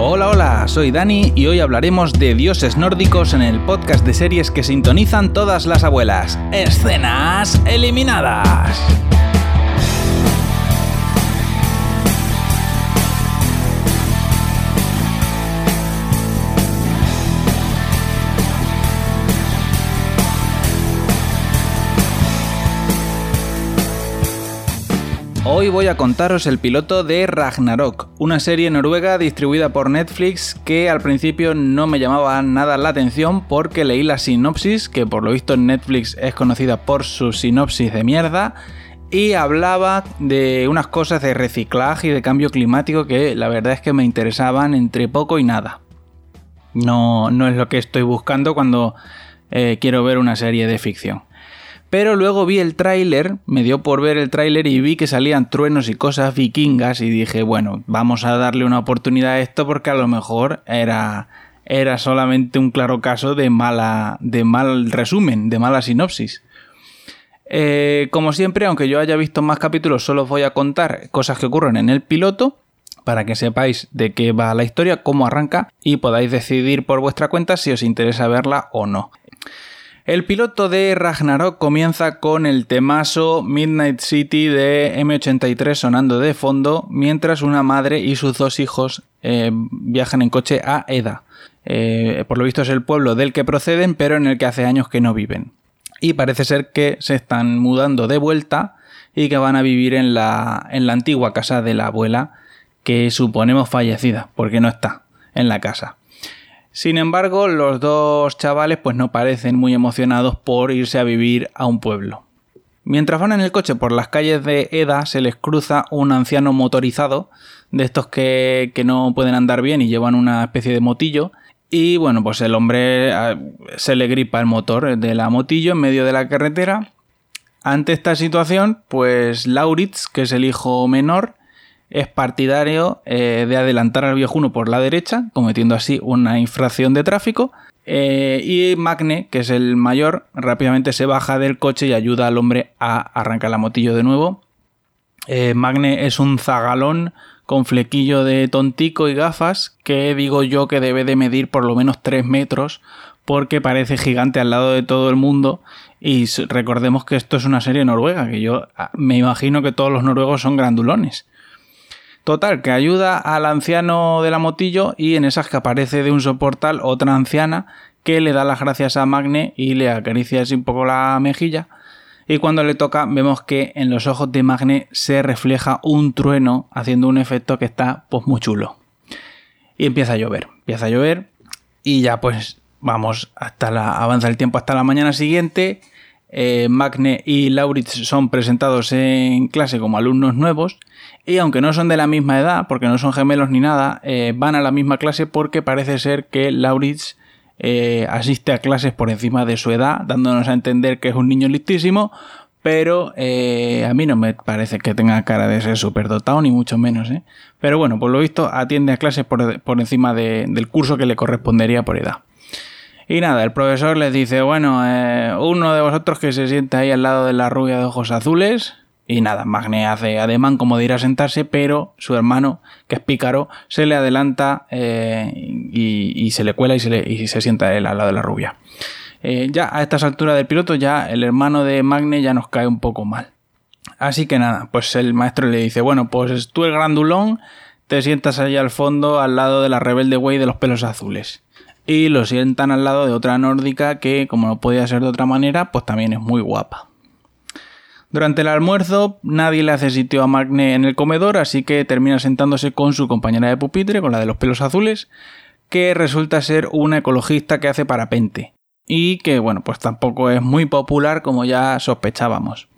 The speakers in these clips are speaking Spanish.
Hola, hola, soy Dani y hoy hablaremos de dioses nórdicos en el podcast de series que sintonizan todas las abuelas. Escenas eliminadas. Hoy voy a contaros el piloto de Ragnarok, una serie noruega distribuida por Netflix que al principio no me llamaba nada la atención porque leí la sinopsis, que por lo visto Netflix es conocida por su sinopsis de mierda, y hablaba de unas cosas de reciclaje y de cambio climático que la verdad es que me interesaban entre poco y nada. No, no es lo que estoy buscando cuando eh, quiero ver una serie de ficción. Pero luego vi el tráiler, me dio por ver el tráiler y vi que salían truenos y cosas vikingas y dije, bueno, vamos a darle una oportunidad a esto porque a lo mejor era, era solamente un claro caso de, mala, de mal resumen, de mala sinopsis. Eh, como siempre, aunque yo haya visto más capítulos, solo os voy a contar cosas que ocurren en el piloto para que sepáis de qué va la historia, cómo arranca y podáis decidir por vuestra cuenta si os interesa verla o no. El piloto de Ragnarok comienza con el temazo Midnight City de M83 sonando de fondo, mientras una madre y sus dos hijos eh, viajan en coche a Eda. Eh, por lo visto es el pueblo del que proceden, pero en el que hace años que no viven. Y parece ser que se están mudando de vuelta y que van a vivir en la, en la antigua casa de la abuela, que suponemos fallecida, porque no está en la casa. Sin embargo, los dos chavales pues no parecen muy emocionados por irse a vivir a un pueblo. Mientras van en el coche por las calles de Eda, se les cruza un anciano motorizado, de estos que, no pueden andar bien y llevan una especie de motillo. Y bueno, pues el hombre ah, se le gripa el motor de la motillo en medio de la carretera. Ante esta situación, pues Lauritz, que es el hijo menor, es partidario eh, de adelantar al viejuno por la derecha, cometiendo así una infracción de tráfico. Eh, y Magne, que es el mayor, rápidamente se baja del coche y ayuda al hombre a arrancar la motillo de nuevo. Eh, Magne es un zagalón con flequillo de tontico y gafas que digo yo que debe de medir por lo menos 3 metros porque parece gigante al lado de todo el mundo y recordemos que esto es una serie noruega, que yo ah, me imagino que todos los noruegos son grandulones. Total, que ayuda al anciano de la motillo y en esas que aparece de un soportal otra anciana que le da las gracias a Magne y le acaricia así un poco la mejilla. Y cuando le toca vemos que en los ojos de Magne se refleja un trueno haciendo un efecto que está pues muy chulo. Y empieza a llover, empieza a llover y ya pues vamos hasta la avanza el tiempo hasta la mañana siguiente. Eh, Magne y Lauritz son presentados en clase como alumnos nuevos y aunque no son de la misma edad, porque no son gemelos ni nada, eh, van a la misma clase porque parece ser que Lauritz eh, asiste a clases por encima de su edad, dándonos a entender que es un niño listísimo, pero a mí no me parece que tenga cara de ser superdotado, ni mucho menos. Pero bueno, por lo visto atiende a clases por, encima del curso que le correspondería por edad. Y nada, el profesor les dice, bueno, eh, uno de vosotros que se sienta ahí al lado de la rubia de ojos azules. Y nada, Magne hace ademán como de ir a sentarse, pero su hermano, que es pícaro, se le adelanta eh, y, se le cuela y se, y se sienta él al lado de la rubia. Eh, ya a estas alturas del piloto, ya el hermano de Magne ya nos cae un poco mal. Así que nada, pues el maestro le dice, bueno, pues tú el grandulón, te sientas allá al fondo al lado de la rebelde güey de los pelos azules y lo sientan al lado de otra nórdica que, como no podía ser de otra manera, pues también es muy guapa. Durante el almuerzo nadie le hace sitio a Magne en el comedor, así que termina sentándose con su compañera de pupitre, con la de los pelos azules, que resulta ser una ecologista que hace parapente. Y que, bueno, pues tampoco es muy popular como ya sospechábamos.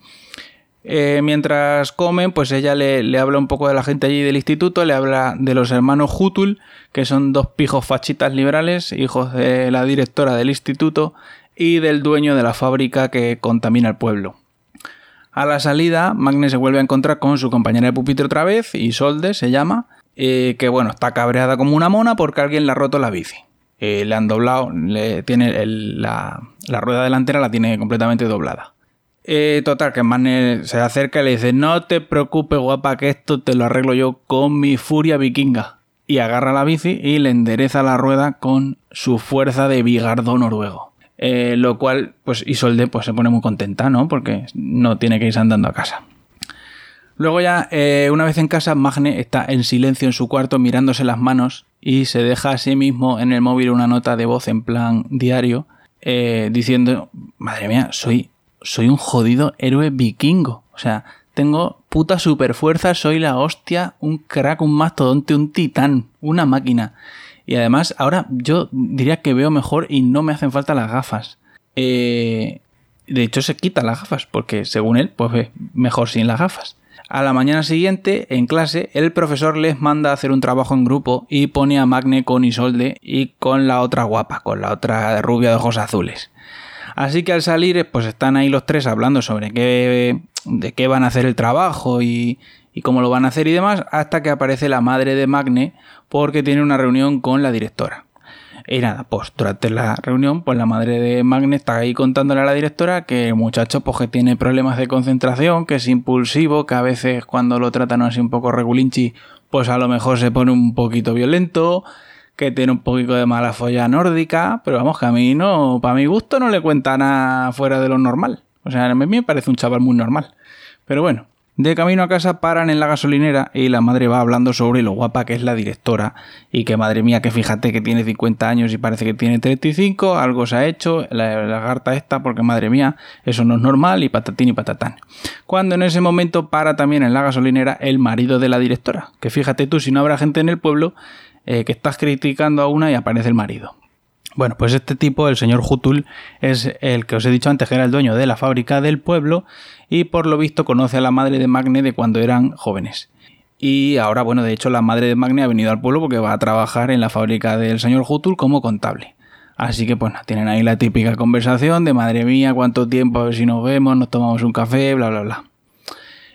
Eh, mientras comen, pues ella le, habla un poco de la gente allí del instituto, le habla de los hermanos Hutul, que son dos pijos fachitas liberales, hijos de la directora del instituto y del dueño de la fábrica que contamina el pueblo. A la salida, Magne se vuelve a encontrar con su compañera de pupitre otra vez, Isolde se llama, eh, que bueno, está cabreada como una mona porque alguien le ha roto la bici. Eh, le han doblado, le tiene la rueda delantera la tiene completamente doblada. Eh, total, que Magne se acerca y le dice, no te preocupes guapa, que esto te lo arreglo yo con mi furia vikinga. y agarra la bici y le endereza la rueda con su fuerza de bigardo noruego. Eh, lo cual, pues Isolde pues, se pone muy contenta, ¿no? Porque no tiene que irse andando a casa. Luego ya, eh, una vez en casa, Magne está en silencio en su cuarto mirándose las manos y se deja a sí mismo en el móvil una nota de voz en plan diario diciendo, madre mía, soy, soy un jodido héroe vikingo. O sea, tengo puta super fuerza, soy la hostia, un crack, un mastodonte, un titán, una máquina. Y además, ahora yo diría que veo mejor y no me hacen falta las gafas. Eh, de hecho, se quita las gafas, porque según él, pues ve mejor sin las gafas. A la mañana siguiente, en clase, el profesor les manda a hacer un trabajo en grupo y pone a Magne con Isolde y con la otra guapa, con la otra rubia de ojos azules. Así que al salir, pues están ahí los tres hablando sobre qué, de qué van a hacer el trabajo y, y cómo lo van a hacer y demás, hasta que aparece la madre de Magne porque tiene una reunión con la directora. Y nada, pues durante la reunión, pues la madre de Magne está ahí contándole a la directora que el muchacho pues que tiene problemas de concentración, que es impulsivo, que a veces cuando lo tratan así un poco regulinchi, pues a lo mejor se pone un poquito violento, que tiene un poquito de mala folla nórdica, pero vamos, que a mí no, para mi gusto no le cuenta nada fuera de lo normal. O sea, a mí me parece un chaval muy normal. Pero bueno, de camino a casa paran en la gasolinera y la madre va hablando sobre lo guapa que es la directora y que madre mía que fíjate que tiene 50 años y parece que tiene 35, algo se ha hecho, la lagarta esta porque madre mía eso no es normal y patatín y patatán. Cuando en ese momento para también en la gasolinera el marido de la directora, que fíjate tú si no habrá gente en el pueblo eh, que estás criticando a una y aparece el marido. Bueno, pues este tipo, el señor Hutul, es el que os he dicho antes que era el dueño de la fábrica del pueblo y por lo visto conoce a la madre de Magne de cuando eran jóvenes. Y ahora, bueno, de hecho la madre de Magne ha venido al pueblo porque va a trabajar en la fábrica del señor Hutul como contable. Así que pues tienen ahí la típica conversación de madre mía, cuánto tiempo, a ver si nos vemos, nos tomamos un café, bla, bla, bla.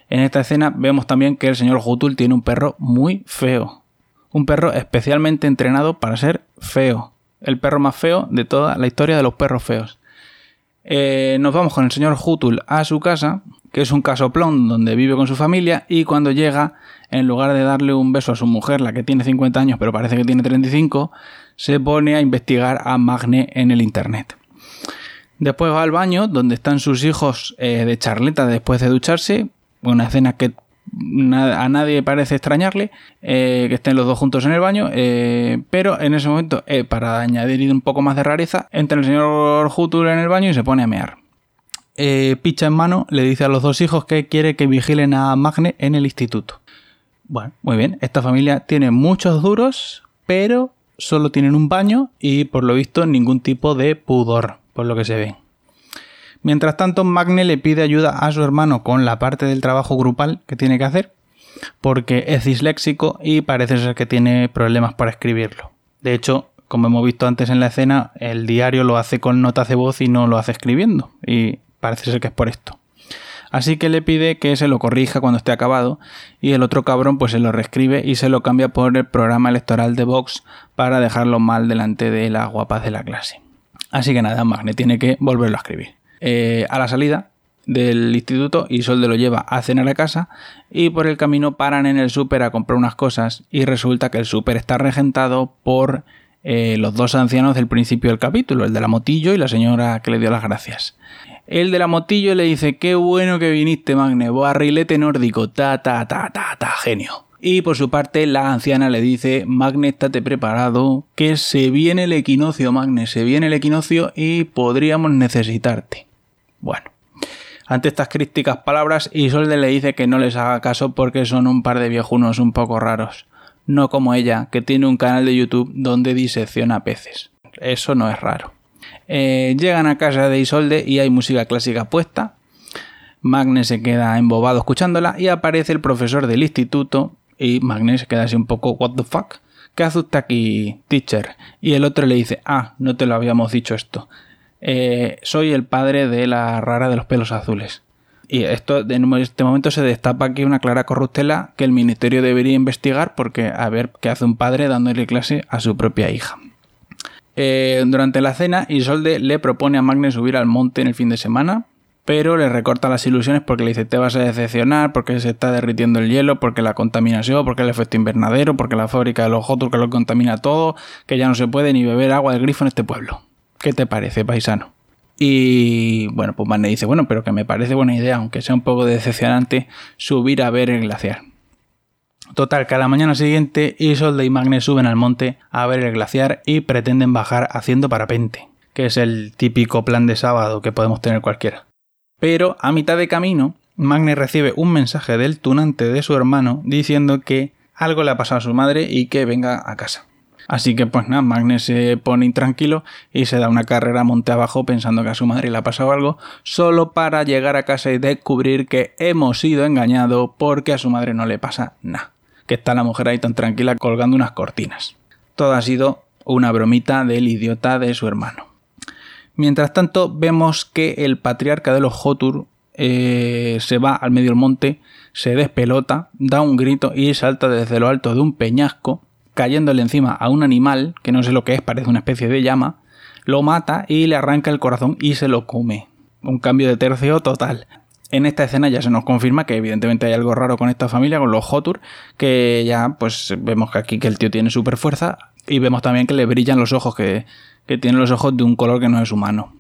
En esta escena vemos también que el señor Hutul tiene un perro muy feo. Un perro especialmente entrenado para ser feo el perro más feo de toda la historia de los perros feos. Eh, nos vamos con el señor Hutul a su casa, que es un casoplón donde vive con su familia, y cuando llega, en lugar de darle un beso a su mujer, la que tiene 50 años pero parece que tiene 35, se pone a investigar a Magne en el internet. Después va al baño, donde están sus hijos eh, de charleta después de ducharse, una escena que a nadie parece extrañarle eh, que estén los dos juntos en el baño, eh, pero en ese momento, eh, para añadir un poco más de rareza, entra el señor Hutul en el baño y se pone a mear. picha en mano le dice a los dos hijos que quiere que vigilen a Magne en el instituto. Bueno, muy bien, esta familia tiene muchos duros, pero solo tienen un baño y por lo visto ningún tipo de pudor, por lo que se ve. Mientras tanto, Magne le pide ayuda a su hermano con la parte del trabajo grupal que tiene que hacer, porque es disléxico y parece ser que tiene problemas para escribirlo. De hecho, como hemos visto antes en la escena, el diario lo hace con notas de voz y no lo hace escribiendo, y parece ser que es por esto. Así que le pide que se lo corrija cuando esté acabado y el otro cabrón pues se lo reescribe y se lo cambia por el programa electoral de Vox para dejarlo mal delante de las guapas de la clase. Así que nada, Magne tiene que volverlo a escribir. Eh, a la salida del instituto, Isolde lo lleva a cenar a casa y por el camino paran en el súper a comprar unas cosas y resulta que el súper está regentado por eh, los dos ancianos del principio del capítulo, el de la motillo y la señora que le dio las gracias. El de la motillo le dice, qué bueno que viniste, Magne, barrilete nórdico, ta, ta, ta, ta, ta, genio. Y por su parte, la anciana le dice, Magne, estate preparado, que se viene el equinoccio, Magne, se viene el equinoccio y podríamos necesitarte. Bueno, ante estas críticas palabras, Isolde le dice que no les haga caso porque son un par de viejunos un poco raros. No como ella, que tiene un canal de YouTube donde disecciona peces. Eso no es raro. Eh, llegan a casa de Isolde y hay música clásica puesta. Magne se queda embobado escuchándola y aparece el profesor del instituto y Magne se queda así un poco, what the fuck. ¿Qué hace usted aquí, teacher? Y el otro le dice, ah, no te lo habíamos dicho esto. Eh, soy el padre de la rara de los pelos azules. Y esto en este momento se destapa aquí una clara corruptela que el ministerio debería investigar porque a ver qué hace un padre dándole clase a su propia hija. Eh, durante la cena, Isolde le propone a Magne subir al monte en el fin de semana, pero le recorta las ilusiones porque le dice te vas a decepcionar, porque se está derritiendo el hielo, porque la contaminación, porque el efecto invernadero, porque la fábrica de los Jotur que lo contamina todo, que ya no se puede ni beber agua del grifo en este pueblo. ¿Qué te parece, paisano? Y bueno, pues Magne dice, bueno, pero que me parece buena idea, aunque sea un poco decepcionante, subir a ver el glaciar. Total, que a la mañana siguiente Isolde y Magne suben al monte a ver el glaciar y pretenden bajar haciendo parapente, que es el típico plan de sábado que podemos tener cualquiera. Pero a mitad de camino, Magne recibe un mensaje del tunante de su hermano diciendo que algo le ha pasado a su madre y que venga a casa. Así que pues nada, Magne se pone intranquilo y se da una carrera monte abajo pensando que a su madre le ha pasado algo, solo para llegar a casa y descubrir que hemos sido engañados porque a su madre no le pasa nada. Que está la mujer ahí tan tranquila colgando unas cortinas. Todo ha sido una bromita del idiota de su hermano. Mientras tanto, vemos que el patriarca de los Jotur eh, se va al medio del monte, se despelota, da un grito y salta desde lo alto de un peñasco, cayéndole encima a un animal, que no sé lo que es, parece una especie de llama, lo mata y le arranca el corazón y se lo come. Un cambio de tercio total. En esta escena ya se nos confirma que evidentemente hay algo raro con esta familia, con los Jotur, que ya pues vemos que aquí que el tío tiene super fuerza y vemos también que le brillan los ojos, que que tiene los ojos de un color que no es humano.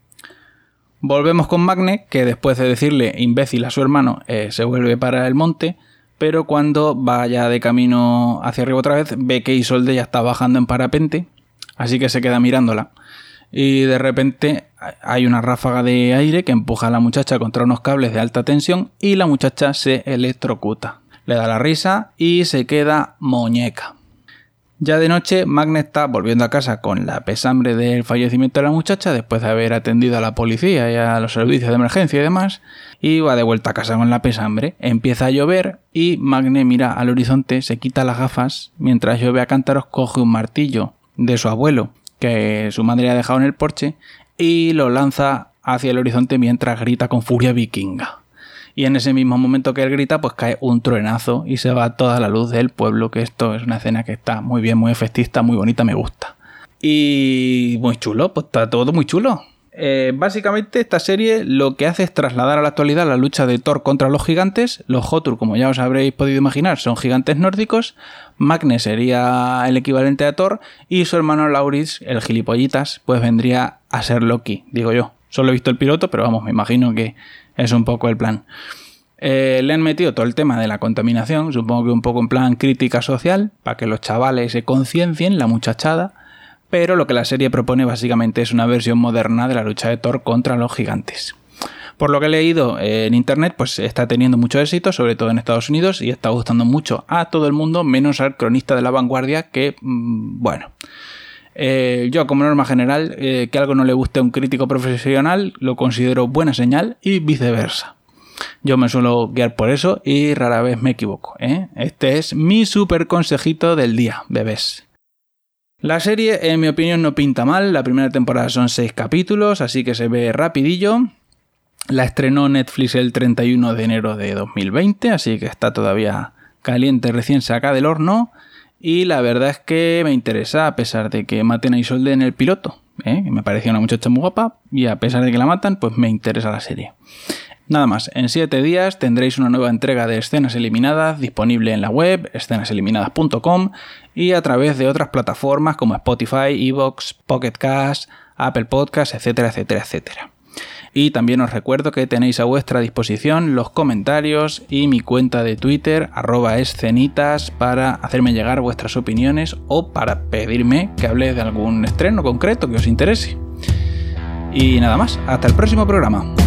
Volvemos con Magne, que después de decirle imbécil a su hermano, eh, se vuelve para el monte, pero cuando vaya de camino hacia arriba otra vez, ve que Isolde ya está bajando en parapente, así que se queda mirándola. Y de repente hay una ráfaga de aire que empuja a la muchacha contra unos cables de alta tensión y la muchacha se electrocuta. Le da la risa y se queda muñeca. Ya de noche, Magne está volviendo a casa con la pesambre del fallecimiento de la muchacha después de haber atendido a la policía y a los servicios de emergencia y demás, y va de vuelta a casa con la pesambre. Empieza a llover y Magne mira al horizonte, se quita las gafas, mientras llueve a cántaros coge un martillo de su abuelo que su madre ha dejado en el porche y lo lanza hacia el horizonte mientras grita con furia vikinga y en ese mismo momento que él grita, pues cae un truenazo y se va toda la luz del pueblo, que esto es una escena que está muy bien, muy efectista, muy bonita, me gusta. Y muy chulo, pues está todo muy chulo. Eh, básicamente esta serie lo que hace es trasladar a la actualidad la lucha de Thor contra los gigantes. Los Jotur, como ya os habréis podido imaginar, son gigantes nórdicos. Magne sería el equivalente a Thor. Y su hermano Lauris, el gilipollitas, pues vendría a ser Loki, digo yo. Solo he visto el piloto, pero vamos, me imagino que es un poco el plan. Eh, le han metido todo el tema de la contaminación, supongo que un poco en plan crítica social, para que los chavales se conciencien, la muchachada, pero lo que la serie propone básicamente es una versión moderna de la lucha de Thor contra los gigantes. Por lo que he leído en internet, pues está teniendo mucho éxito, sobre todo en Estados Unidos, y está gustando mucho a todo el mundo, menos al cronista de la vanguardia, que, mm, bueno, eh, yo, como norma general, eh, que algo no le guste a un crítico profesional lo considero buena señal y viceversa. Yo me suelo guiar por eso y rara vez me equivoco. ¿eh? Este es mi super consejito del día, bebés. La serie, en mi opinión, no pinta mal. La primera temporada son 6 capítulos, así que se ve rapidillo. La estrenó Netflix el 31 de enero de 2020, así que está todavía caliente, recién sacada del horno. Y la verdad es que me interesa, a pesar de que maten a Isolde en el piloto, ¿eh? me parecía una muchacha muy guapa, y a pesar de que la matan, pues me interesa la serie. Nada más, en 7 días tendréis una nueva entrega de escenas eliminadas disponible en la web escenaseliminadas.com y a través de otras plataformas como Spotify, Evox, Pocket Cast, Apple Podcasts, etcétera, etcétera, etcétera. Y también os recuerdo que tenéis a vuestra disposición los comentarios y mi cuenta de Twitter, arroba escenitas, para hacerme llegar vuestras opiniones o para pedirme que hable de algún estreno concreto que os interese. Y nada más, hasta el próximo programa.